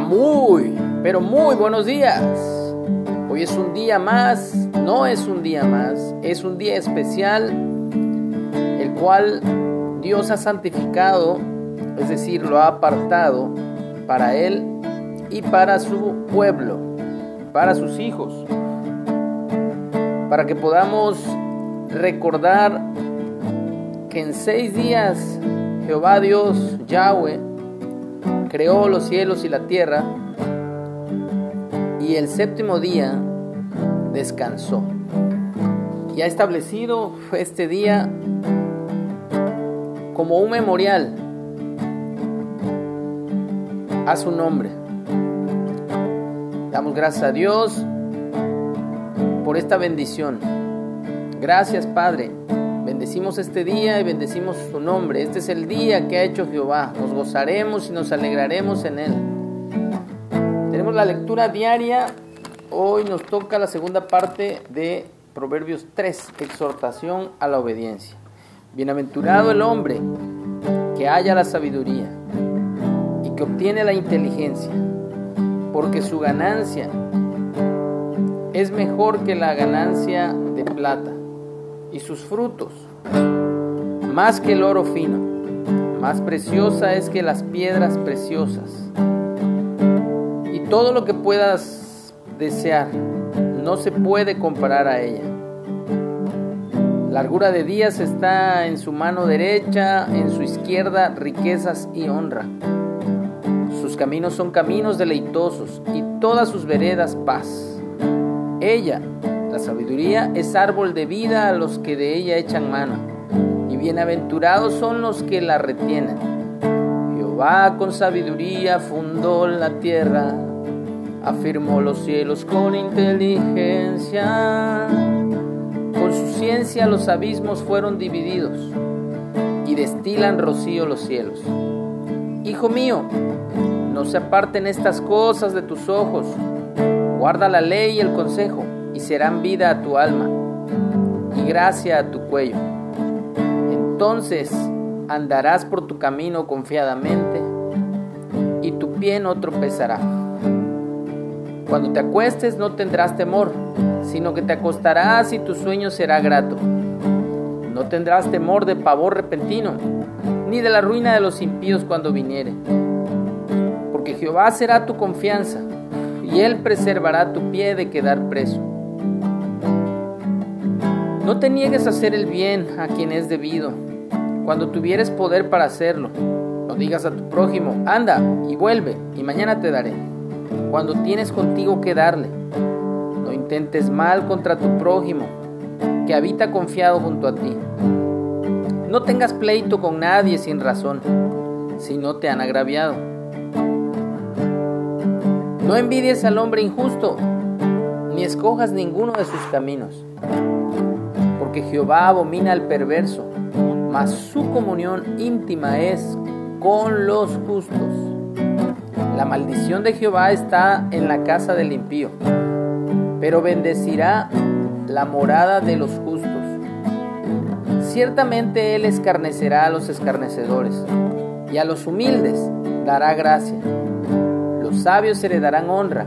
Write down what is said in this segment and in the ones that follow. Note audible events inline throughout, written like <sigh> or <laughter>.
Muy, pero muy buenos días. Hoy es un día más, no es un día más, es un día especial, el cual Dios ha santificado, es decir, lo ha apartado para Él y para su pueblo, para sus hijos, para que podamos recordar que en seis días Jehová Dios, Yahweh, creó los cielos y la tierra y el séptimo día descansó. Y ha establecido este día como un memorial a su nombre. Damos gracias a Dios por esta bendición. Gracias Padre. Bendecimos este día y bendecimos su nombre. Este es el día que ha hecho Jehová. Nos gozaremos y nos alegraremos en él. Tenemos la lectura diaria. Hoy nos toca la segunda parte de Proverbios 3, exhortación a la obediencia. Bienaventurado el hombre que haya la sabiduría y que obtiene la inteligencia, porque su ganancia es mejor que la ganancia de plata y sus frutos, más que el oro fino, más preciosa es que las piedras preciosas. Y todo lo que puedas desear no se puede comparar a ella. Largura de días está en su mano derecha, en su izquierda riquezas y honra. Sus caminos son caminos deleitosos y todas sus veredas paz. Ella la sabiduría es árbol de vida a los que de ella echan mano, y bienaventurados son los que la retienen. Jehová con sabiduría fundó la tierra, afirmó los cielos con inteligencia. Con su ciencia los abismos fueron divididos, y destilan rocío los cielos. Hijo mío, no se aparten estas cosas de tus ojos, guarda la ley y el consejo y serán vida a tu alma y gracia a tu cuello. Entonces andarás por tu camino confiadamente y tu pie no tropezará. Cuando te acuestes no tendrás temor, sino que te acostarás y tu sueño será grato. No tendrás temor de pavor repentino, ni de la ruina de los impíos cuando viniere. Porque Jehová será tu confianza, y él preservará tu pie de quedar preso. No te niegues a hacer el bien a quien es debido, cuando tuvieres poder para hacerlo. No digas a tu prójimo, anda y vuelve, y mañana te daré, cuando tienes contigo que darle. No intentes mal contra tu prójimo, que habita confiado junto a ti. No tengas pleito con nadie sin razón, si no te han agraviado. No envidies al hombre injusto, ni escojas ninguno de sus caminos porque Jehová abomina al perverso, mas su comunión íntima es con los justos. La maldición de Jehová está en la casa del impío, pero bendecirá la morada de los justos. Ciertamente Él escarnecerá a los escarnecedores, y a los humildes dará gracia. Los sabios heredarán honra,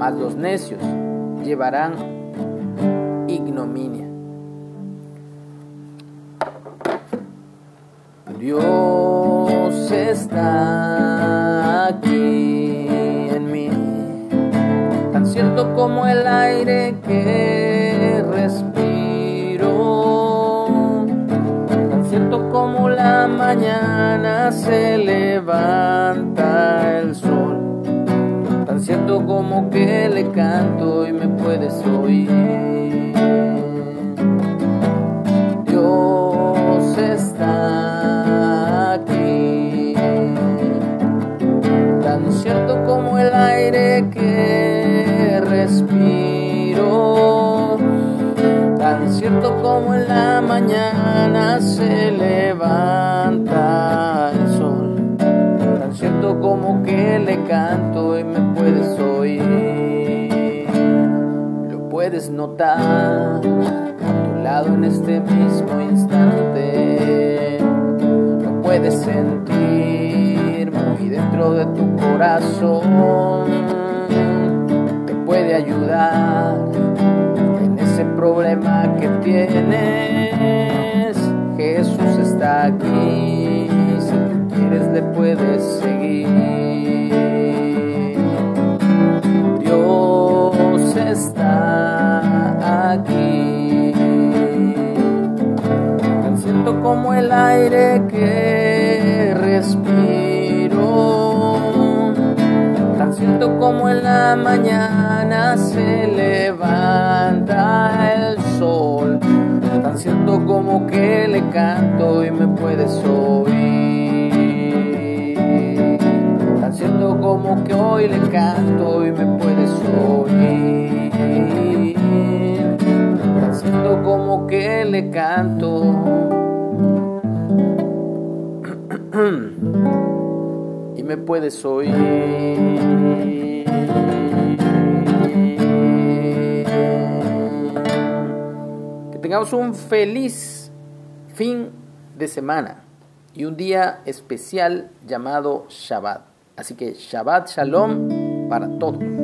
mas los necios llevarán Dios está aquí en mí, tan cierto como el aire que respiro, tan cierto como la mañana se levanta el sol, tan cierto como que le canto y me puedes oír. Tan cierto como en la mañana se levanta el sol, tan cierto como que le canto y me puedes oír, lo puedes notar a tu lado en este mismo instante, lo puedes sentir muy dentro de tu corazón. Te puede ayudar ese problema que tienes. Jesús está aquí, si tú quieres le puedes seguir. Dios está aquí. Siento como el aire que siento como en la mañana se levanta el sol. Tan siento como que le canto y me puedes oír. Tan siento como que hoy le canto y me puedes oír. Tan siento como que le canto. <clears throat> y me puedes oír. Que tengamos un feliz fin de semana y un día especial llamado Shabbat. Así que Shabbat Shalom para todos.